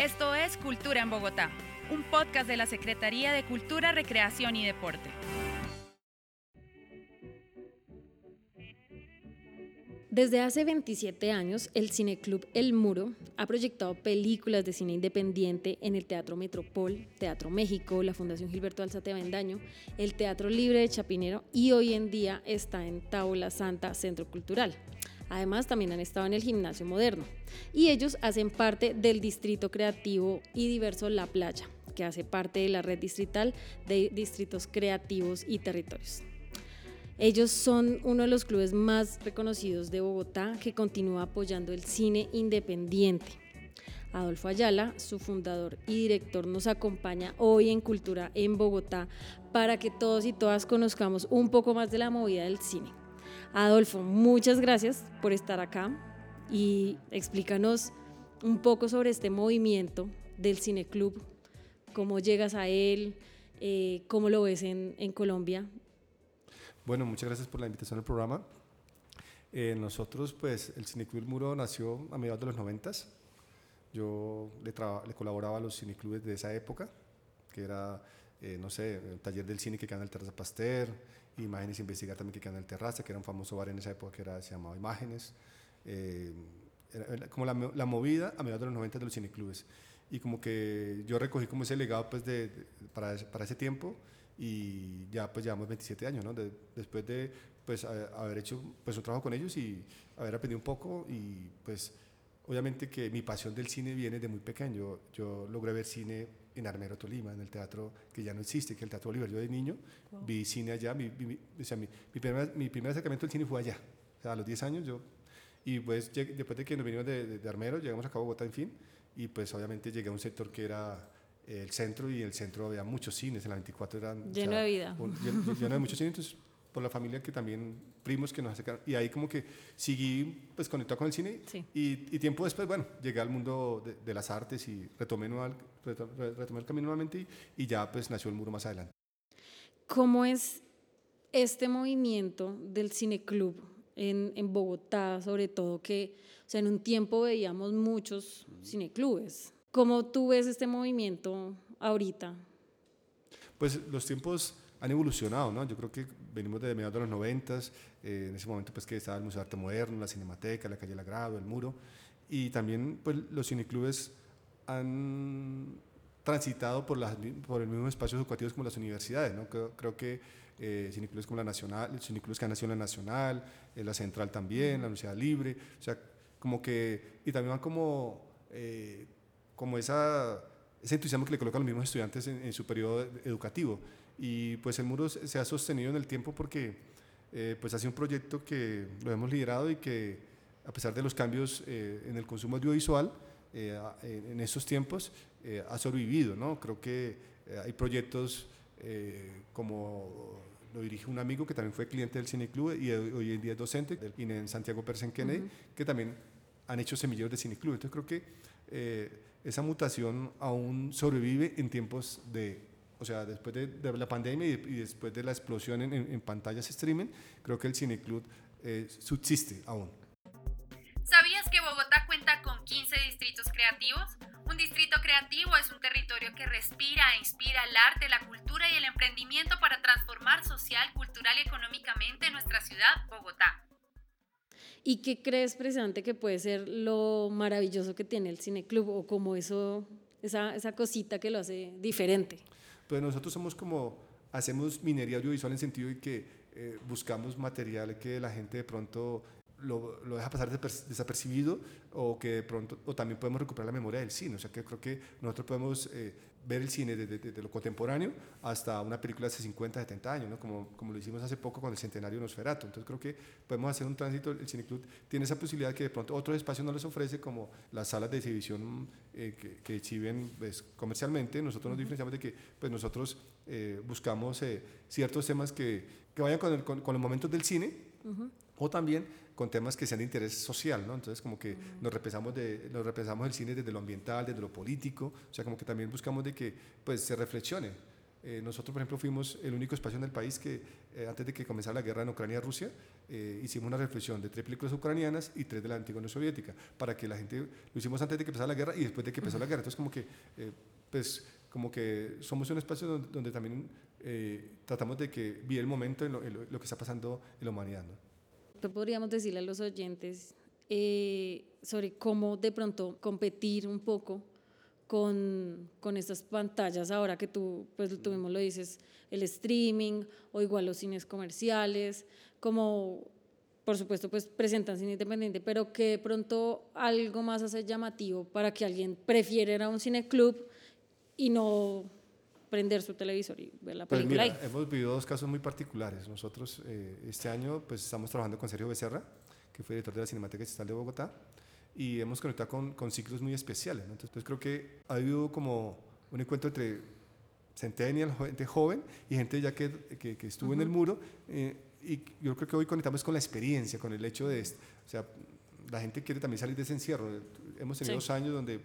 Esto es Cultura en Bogotá, un podcast de la Secretaría de Cultura, Recreación y Deporte. Desde hace 27 años, el Cineclub El Muro ha proyectado películas de cine independiente en el Teatro Metropol, Teatro México, la Fundación Gilberto Alzate Avendaño, el Teatro Libre de Chapinero y hoy en día está en Taula Santa Centro Cultural. Además, también han estado en el Gimnasio Moderno. Y ellos hacen parte del Distrito Creativo y Diverso La Playa, que hace parte de la red distrital de distritos creativos y territorios. Ellos son uno de los clubes más reconocidos de Bogotá que continúa apoyando el cine independiente. Adolfo Ayala, su fundador y director, nos acompaña hoy en Cultura en Bogotá para que todos y todas conozcamos un poco más de la movida del cine. Adolfo, muchas gracias por estar acá y explícanos un poco sobre este movimiento del Cine Club, cómo llegas a él, eh, cómo lo ves en, Colombia bueno, muchas gracias por la invitación al programa. Eh, nosotros, pues, el Cineclub Muro nació a mediados de los noventas. Yo le, le, colaboraba a los cineclubes de esa época, que era, eh, no sé, el taller del cine que queda en el Terraza Pasteur, Imágenes Investigar también que queda en el Terraza, que era un famoso bar en esa época que era, se llamaba Imágenes. Eh, era como la, la, movida a mediados de los 90 de los cineclubes. Y como que yo recogí como ese legado pues, de, para, para ese tiempo y ya pues llevamos 27 años, después de pues haber hecho pues un trabajo con ellos y haber aprendido un poco y pues obviamente que mi pasión del cine viene de muy pequeño. Yo logré ver cine en Armero, Tolima, en el teatro que ya no existe, que es el Teatro Oliver. Yo de niño vi cine allá, mi, o sea, mi, primer, mi, primer, acercamiento al cine fue allá, o sea, a los 10 años yo, y pues después de que nos vinimos de, de, Armero, llegamos a Cabo Bogotá, en fin, y pues obviamente llegué a un sector que era el centro y el centro había muchos cines, en la 24 eran... Lleno de vida. lleno, de muchos cines, entonces por la familia que también, primos que nos acercaron, y ahí como que seguí pues conectado con el cine y, y, tiempo después, bueno, llegué al mundo de, las artes y retomé, retomé el camino nuevamente y, ya pues nació el muro más adelante. ¿Cómo es este movimiento del cineclub en, en Bogotá, sobre todo que, o sea, en un tiempo veíamos muchos cineclubes? ¿Cómo tú ves este movimiento ahorita? Pues los tiempos han evolucionado, ¿no? Yo creo que venimos de mediados de los noventas, eh, en ese momento pues que estaba el Museo de Arte Moderno, la Cinemateca, la Calle Lagrado, el Muro, y también pues los cineclubes han transitado por, las, por el mismo espacio educativo como las universidades, ¿no? Creo, creo que eh, cineclubes como la Nacional, cineclubes que han nacido en la Nacional, en la Central también, la Universidad Libre, o sea, como que, y también van como... Eh, como esa, ese entusiasmo que le colocan los mismos estudiantes en, su periodo educativo. Y pues el muro se ha sostenido en el tiempo porque eh, pues ha sido un proyecto que lo hemos liderado y que a pesar de los cambios eh, en el consumo audiovisual, eh, en estos tiempos ha sobrevivido. ¿no? Creo que hay proyectos como lo dirige un amigo que también fue cliente del Cine Club y hoy en día es docente del INE en Santiago Persen Kennedy, que también han hecho semilleros de Cine Club. Entonces creo que esa mutación aún sobrevive en tiempos de, o sea, después de, la pandemia y, después de la explosión en, pantallas streaming, creo que el cineclub eh, subsiste aún. ¿Sabías que Bogotá cuenta con 15 distritos creativos? Un distrito creativo es un territorio que respira e inspira el arte, la cultura y el emprendimiento para transformar social, cultural y económicamente nuestra ciudad, Bogotá. ¿Y qué crees precisamente que puede ser lo maravilloso que tiene el cineclub o como eso, esa, esa cosita que lo hace diferente? Pues nosotros somos como, hacemos minería audiovisual en sentido de que eh, buscamos material que la gente de pronto lo, lo, deja pasar desapercibido o que de pronto, o también podemos recuperar la memoria del cine. O sea que creo que nosotros podemos eh, ver el cine desde, lo contemporáneo hasta una película de hace 50, 70 años, ¿no? como, como lo hicimos hace poco con el centenario de Nosferatu. Entonces creo que podemos hacer un tránsito, el Cineclub tiene esa posibilidad que de pronto otros espacios no les ofrece, como las salas de exhibición eh, que, que, exhiben pues, comercialmente. Nosotros nos diferenciamos de que pues, nosotros eh, buscamos ciertos temas que, que vayan con, con, los momentos del cine, o también con temas que sean de interés social, ¿no? Entonces como que nos repensamos, de, nos repensamos el cine desde lo ambiental, desde lo político, o sea, como que también buscamos de que pues se reflexione Eh, nosotros, por ejemplo, fuimos el único espacio en el país que, eh, antes de que comenzara la guerra en Ucrania-Rusia, eh, hicimos una reflexión de tres películas ucranianas y tres de la antigua Unión Soviética, para que la gente, lo hicimos antes de que empezara la guerra y después de que empezó la guerra. Entonces, como que, pues, como que somos un espacio donde, donde también tratamos de que vi el momento en lo, que está pasando en la humanidad. ¿no? Podríamos decirle a los oyentes sobre cómo de pronto competir un poco con, con estas pantallas ahora que tú, pues tú mismo lo dices, el streaming o igual los cines comerciales, como por supuesto pues presentan cine independiente, pero que de pronto algo más hace llamativo para que alguien prefiera ir a un cine club y no prender su televisor y ver la pues película. Pues hemos vivido dos casos muy particulares. Nosotros eh, este año pues estamos trabajando con Sergio Becerra, que fue director de la Cinemateca Estatal de Bogotá, y hemos conectado con, con ciclos muy especiales. Entonces, creo que ha habido como un encuentro entre centennial, gente joven y gente ya que, que, estuvo en el muro. Eh, y yo creo que hoy conectamos con la experiencia, con el hecho de, o sea, la gente quiere también salir de ese encierro. Hemos tenido dos años donde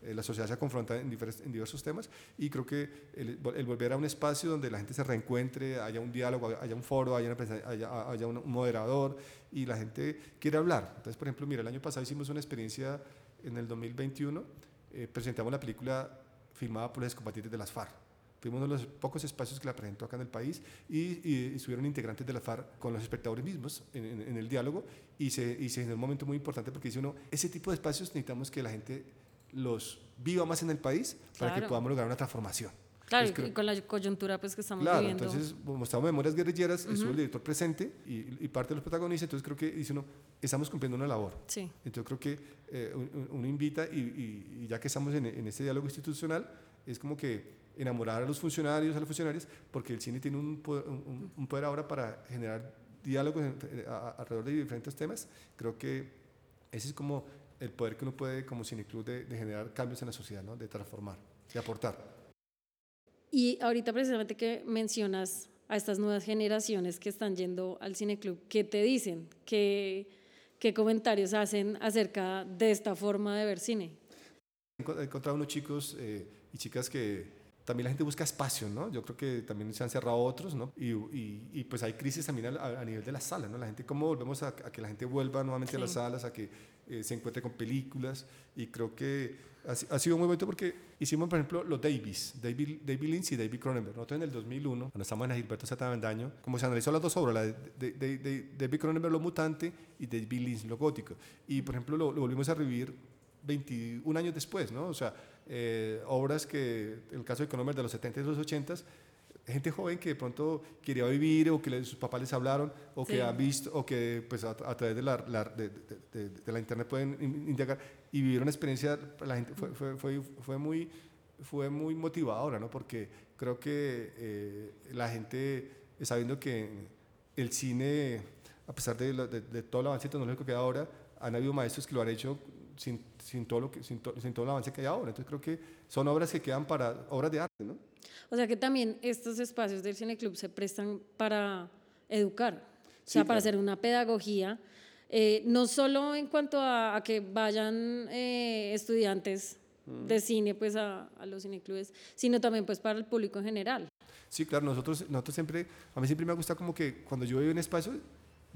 eh, la sociedad se confronta en, diversos temas y creo que el, volver a un espacio donde la gente se reencuentre, haya un diálogo, haya un foro, haya, un moderador y la gente quiere hablar. Entonces, por ejemplo, mira, el año pasado hicimos una experiencia en el 2021, eh, presentamos la película filmada por los excombatientes de las FARC. Fuimos uno de los pocos espacios que la presentó acá en el país y, estuvieron integrantes de la FARC con los espectadores mismos en, en, el diálogo y se, y se generó un momento muy importante porque dice uno, ese tipo de espacios necesitamos que la gente los viva más en el país para que podamos lograr una transformación. Claro, y con la coyuntura pues, que estamos claro, viviendo. entonces mostramos Memorias Guerrilleras, estuvo el director presente y, y, parte de los protagonistas, entonces creo que dice uno, estamos cumpliendo una labor. Sí. Entonces creo que eh, uno invita y, y, ya que estamos en, en, este diálogo institucional, es como que enamorar a los funcionarios, a los funcionarios, porque el cine tiene un poder, un, poder ahora para generar diálogos alrededor de diferentes temas. Creo que ese es como el poder que uno puede como cineclub de, de generar cambios en la sociedad, ¿no? de transformar, de aportar. Y ahorita precisamente que mencionas a estas nuevas generaciones que están yendo al cineclub, ¿qué te dicen? ¿Qué, qué comentarios hacen acerca de esta forma de ver cine? He encontrado unos chicos eh, y chicas que también la gente busca espacio, ¿no? Yo creo que también se han cerrado otros, ¿no? Y, y, pues hay crisis también a, nivel de las salas, ¿no? La gente, ¿cómo volvemos a, que la gente vuelva nuevamente a las salas, a que eh, se encuentre con películas? Y creo que ha, sido muy bonito porque hicimos, por ejemplo, los Davis, David, David Lynch y David Cronenberg. Nosotros en el 2001, cuando estábamos en Gilberto Z. Daño, como se analizó las dos obras, la de, de, David Cronenberg, Lo Mutante, y David Lynch, Lo Gótico. Y, por ejemplo, lo, lo volvimos a revivir 21 años después, ¿no? O sea, eh, obras que, en el caso de Cronenberg de los 70 y los 80, gente joven que de pronto quería vivir o que sus papás les hablaron o que ha visto o que pues a, través de la, de, de, la, internet pueden indagar y vivir una experiencia, la gente fue, fue, fue, fue muy, fue muy motivadora, ¿no? Porque creo que eh, la gente está viendo que el cine, a pesar de, todo el avance tecnológico que hay ahora, han habido maestros que lo han hecho sin, sin, todo lo que, sin, sin, todo el avance que hay ahora. Entonces creo que son obras que quedan para obras de arte, ¿no? O sea que también estos espacios del Cine Club se prestan para educar, o sea, para hacer una pedagogía, eh, no solo en cuanto a, que vayan eh, estudiantes de cine pues a, a, los cineclubes, sino también pues para el público en general. Sí, claro, nosotros, nosotros siempre, a mí siempre me gusta como que cuando yo voy a un espacio,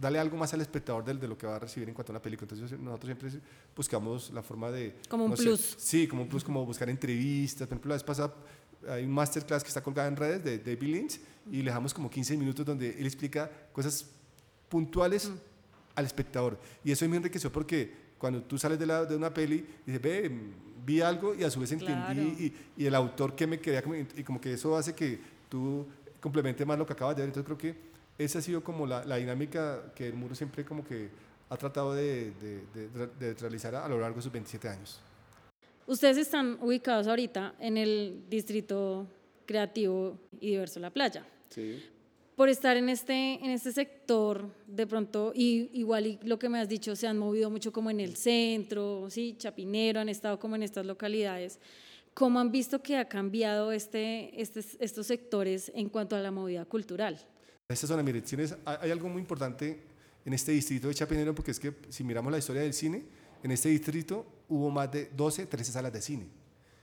darle algo más al espectador de, de, lo que va a recibir en cuanto a una película. Entonces nosotros siempre buscamos la forma de... Como un plus. sí, como un plus, como buscar entrevistas. Por ejemplo, la vez pasada hay un masterclass que está colgado en redes de David Lynch y le dejamos como 15 minutos donde él explica cosas puntuales mm. al espectador. Y eso me enriqueció porque cuando tú sales de, la, de una peli, dices, ve, vi algo y a su vez entendí y, y, el autor que me quería, y como que eso hace que tú complementes más lo que acabas de ver. Entonces creo que esa ha sido como la, la dinámica que el muro siempre como que ha tratado de, de, de, realizar a, lo largo de sus 27 años. Ustedes están ubicados ahorita en el distrito creativo y diverso La Playa. Sí. Por estar en este, en este sector, de pronto, y igual y lo que me has dicho, se han movido mucho como en el centro, ¿sí? Chapinero, han estado como en estas localidades. ¿Cómo han visto que ha cambiado este, este, estos sectores en cuanto a la movida cultural? Esta zona, mire, hay algo muy importante en este distrito de Chapinero, porque es que si miramos la historia del cine, en este distrito hubo más de 12, 13 salas de cine.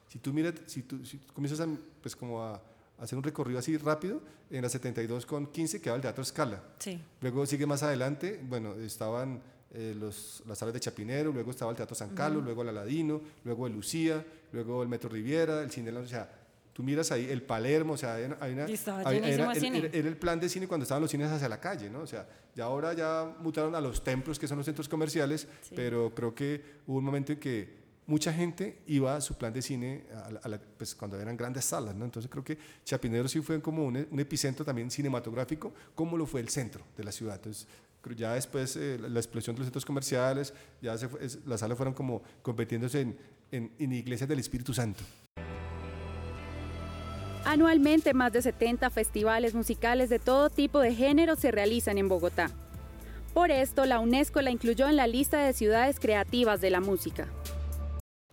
Si tú miras, si tú, comienzas a, pues como a, hacer un recorrido así rápido, en la 72 con 15 quedaba el Teatro Scala. Sí. Luego sigue más adelante, bueno, estaban eh, los, las salas de Chapinero, luego estaba el Teatro San Carlos, luego el Aladino, luego el Lucía, luego el Metro Riviera, el Cine, o sea, tú miras ahí el Palermo, o sea, hay una, era, el plan de cine cuando estaban los cines hacia la calle, ¿no? O sea, ya ahora ya mutaron a los templos, que son los centros comerciales, pero creo que hubo un momento en que mucha gente iba a su plan de cine a pues, cuando eran grandes salas, ¿no? Entonces creo que Chapinero sí fue como un, epicentro también cinematográfico, como lo fue el centro de la ciudad. Entonces ya después eh, la explosión de los centros comerciales, ya se las salas fueron como compitiéndose en, en, en iglesias del Espíritu Santo. Anualmente más de 70 festivales musicales de todo tipo de género se realizan en Bogotá. Por esto, la UNESCO la incluyó en la lista de ciudades creativas de la música.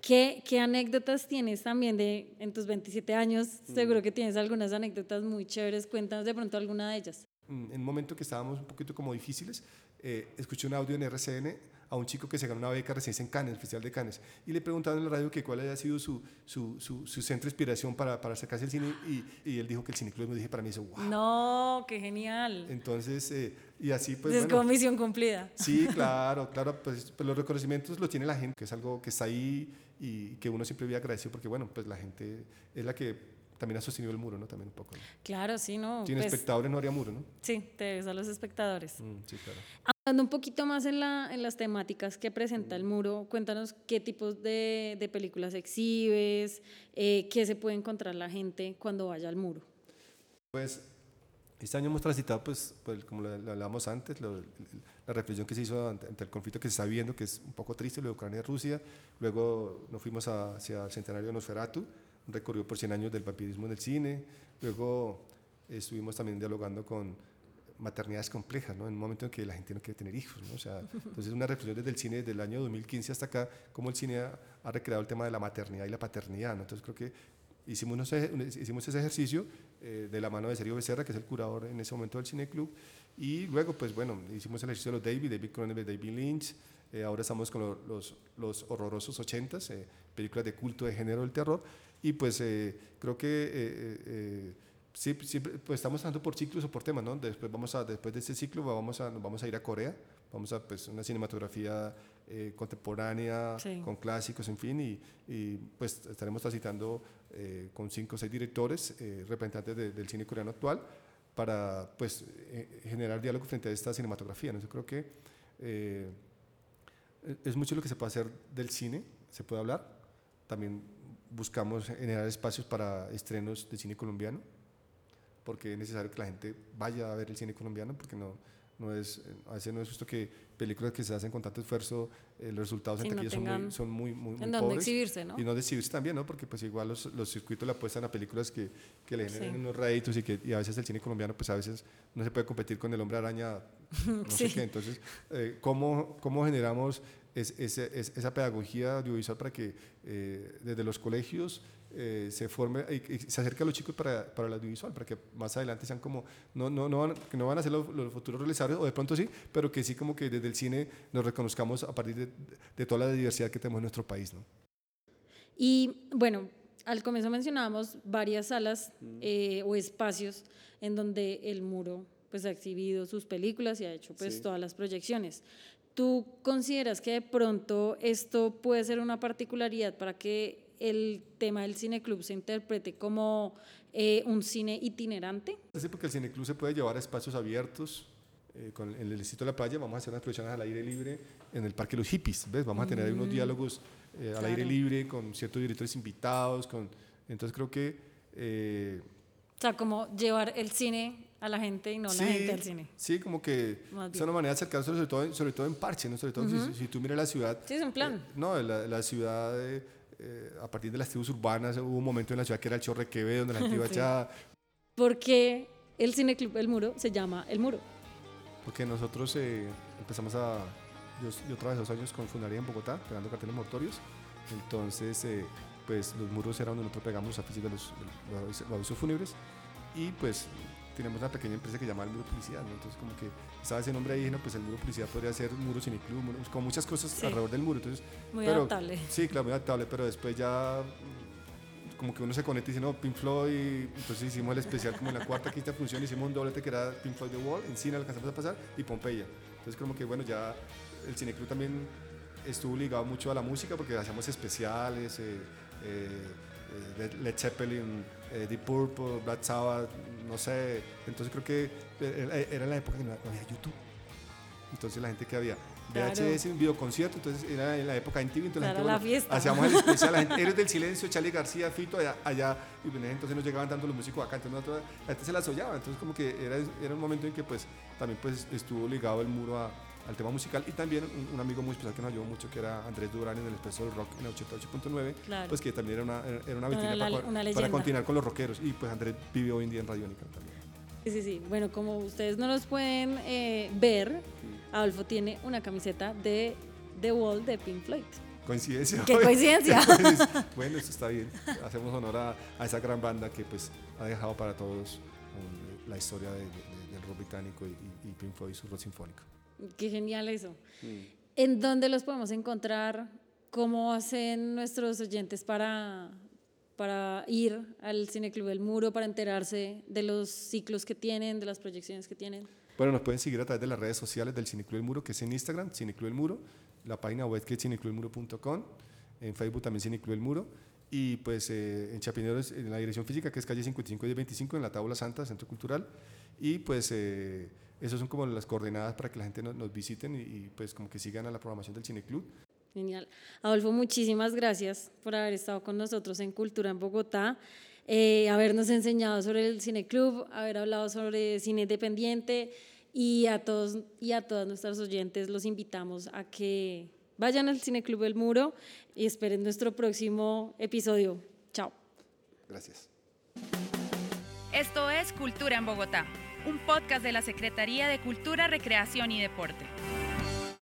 ¿Qué, anécdotas tienes también de en tus 27 años? Mm. Seguro que tienes algunas anécdotas muy chéveres. Cuéntanos de pronto alguna de ellas. Mm, en un momento que estábamos un poquito como difíciles, eh, escuché un audio en RCN a un chico que se ganó una beca recién en Cannes, el Festival de Cannes, y le preguntaron en la radio que cuál había sido su, su, su, centro de inspiración para, para acercarse al cine, y, y, él dijo que el cineclub, me dije para mí eso, wow. No, qué genial. Entonces, eh, y así pues... Es como misión cumplida. Sí, claro, claro, pues, pues, los reconocimientos los tiene la gente, que es algo que está ahí y que uno siempre vive agradecido porque, bueno, pues la gente es la que también ha sostenido el muro, ¿no? También un poco. Claro, sí, ¿no? Tiene pues espectadores, no haría muro, ¿no? Sí, te ves a los espectadores. Mm, sí, claro. Hablando un poquito más en, la, en las temáticas que presenta el mm. muro, cuéntanos qué tipos de, de películas exhibes, eh, qué se puede encontrar la gente cuando vaya al muro. Pues este año hemos transitado, pues, pues como lo, hablábamos antes, la reflexión que se hizo ante, el conflicto que se está viendo, que es un poco triste, lo de Ucrania y Rusia. Luego nos fuimos hacia el centenario de Nosferatu, recorrido por 100 años del vampirismo en el cine. Luego estuvimos también dialogando con maternidades complejas, ¿no? en un momento en que la gente no quiere tener hijos. ¿no? O sea, entonces una reflexión desde el cine, desde el año 2015 hasta acá, cómo el cine ha, recreado el tema de la maternidad y la paternidad. ¿no? Entonces creo que hicimos, hicimos ese ejercicio eh, de la mano de Sergio Becerra, que es el curador en ese momento del Cine Club, y luego, pues bueno, hicimos el ejercicio de los David, David Cronenberg, David Lynch, eh, ahora estamos con los, los, horrorosos ochentas, eh, películas de culto de género del terror, y pues creo que sí, pues estamos andando por ciclos o por temas, ¿no? Después, vamos a, después de este ciclo vamos a, vamos a ir a Corea, vamos a pues, una cinematografía eh, contemporánea, con clásicos, en fin, y, y pues estaremos transitando eh, con cinco o seis directores, eh, representantes del cine coreano actual, para pues generar diálogo frente a esta cinematografía. ¿no? Yo creo que es mucho lo que se puede hacer del cine, se puede hablar, también buscamos generar espacios para estrenos de cine colombiano, porque es necesario que la gente vaya a ver el cine colombiano, porque no, no es, a veces no es justo que películas que se hacen con tanto esfuerzo, eh, los resultados en taquilla son muy, son muy, muy, en dónde exhibirse, ¿no? Y no exhibirse también, ¿no? Porque pues igual los, los circuitos le apuestan a películas que, que le generan unos réditos y que y a veces el cine colombiano pues a veces no se puede competir con el hombre araña, no sé qué. Entonces, eh, ¿cómo, ¿cómo generamos es, esa pedagogía audiovisual para que eh, desde los colegios eh, se forme y, se acerque a los chicos para, para, el audiovisual, para que más adelante sean como, no, no, no, van, que no van a ser los, futuros realizadores, o de pronto sí, pero que sí como que desde el cine nos reconozcamos a partir de, de toda la diversidad que tenemos en nuestro país. ¿no? Y bueno, al comienzo mencionábamos varias salas eh, o espacios en donde el muro pues ha exhibido sus películas y ha hecho pues todas las proyecciones. ¿Tú consideras que de pronto esto puede ser una particularidad para que el tema del cineclub se interprete como eh, un cine itinerante? Sí, porque el cineclub se puede llevar a espacios abiertos. Eh, con el distrito de la playa vamos a hacer unas proyecciones al aire libre en el Parque Los Hippies, ¿ves? Vamos a tener unos mm, diálogos eh, al aire libre con ciertos directores invitados, con, entonces creo que... o sea, como llevar el cine a la gente y no la gente al cine. Sí, como que es una manera de acercarse sobre todo, sobre todo en parche, ¿no? Sobre todo si, tú miras la ciudad. Sí, es un plan. no, la, la ciudad... Eh, a partir de las tribus urbanas, hubo un momento en la ciudad que era el Chorrequeve, donde la gente iba echada. ¿Por qué el Cine Club El Muro se llama El Muro? Porque nosotros eh, empezamos a. Yo, yo, trabajé dos años con Fundaría en Bogotá, pegando carteles mortorios. Entonces, eh, pues los muros eran donde nosotros pegamos a de los, los, avisos fúnebres. Y pues tenemos una pequeña empresa que se llama el Muro Publicidad, Entonces, como que estaba ese nombre ahí, pues el Muro Publicidad podría ser Muro Cineclub, Club, con muchas cosas alrededor del muro. Entonces, muy adaptable. Sí, claro, muy adaptable, pero después ya como que uno se conecta y dice, no, Pink Floyd, entonces hicimos el especial como en la cuarta, quinta función, hicimos un doblete que era Pink Floyd The Wall, en cine alcanzamos a pasar, y Pompeya. Entonces como que bueno, ya el Cineclub también estuvo ligado mucho a la música porque hacíamos especiales, eh, eh, Led Zeppelin, Deep Purple, Black Sabbath, no sé, entonces creo que era la época que no había YouTube. Entonces la gente que había VHS, un videoconcierto, entonces era en la época en entonces la, gente, hacíamos el especial, la gente, del Silencio, Charlie García, Fito, allá, allá y entonces nos llegaban tanto los músicos acá, entonces la gente se las soñaba, entonces como que era, era un momento en que pues también pues estuvo ligado el muro a, al tema musical y también un, amigo muy especial que nos ayudó mucho que era Andrés Durán en el Expreso del Rock en el 88.9 pues que también era una, era una vitrina para, para, continuar con los rockeros y pues Andrés vive hoy en día en Radiónica también Sí, sí, sí. Bueno, como ustedes no los pueden eh, ver, Adolfo tiene una camiseta de The Wall de Pink Floyd. Coincidencia. ¿Qué coincidencia? bueno, eso está bien. Hacemos honor a, esa gran banda que pues ha dejado para todos um, la historia del rock británico y, Pink Floyd y su rock sinfónico. Qué genial eso. Mm. ¿En dónde los podemos encontrar? ¿Cómo hacen nuestros oyentes para, para ir al Cineclub del Muro, para enterarse de los ciclos que tienen, de las proyecciones que tienen? Bueno, nos pueden seguir a través de las redes sociales del Cineclub del Muro, que es en Instagram, Cineclub del Muro, la página web que es cineclubdelmuro.com, en Facebook también Cineclub del Muro, y pues eh, en Chapineros, en la dirección física, que es calle 55 y 25, en la Tabla Santa, Centro Cultural, y pues... Eh, esas son como las coordenadas para que la gente nos, visiten y, pues como que sigan a la programación del Cineclub. Genial. Adolfo, muchísimas gracias por haber estado con nosotros en Cultura en Bogotá, eh, habernos enseñado sobre el Cineclub, haber hablado sobre cine independiente y a todos y a todas nuestras oyentes los invitamos a que vayan al Cineclub del Muro y esperen nuestro próximo episodio. Chao. Gracias. Esto es Cultura en Bogotá un podcast de la Secretaría de Cultura, Recreación y Deporte.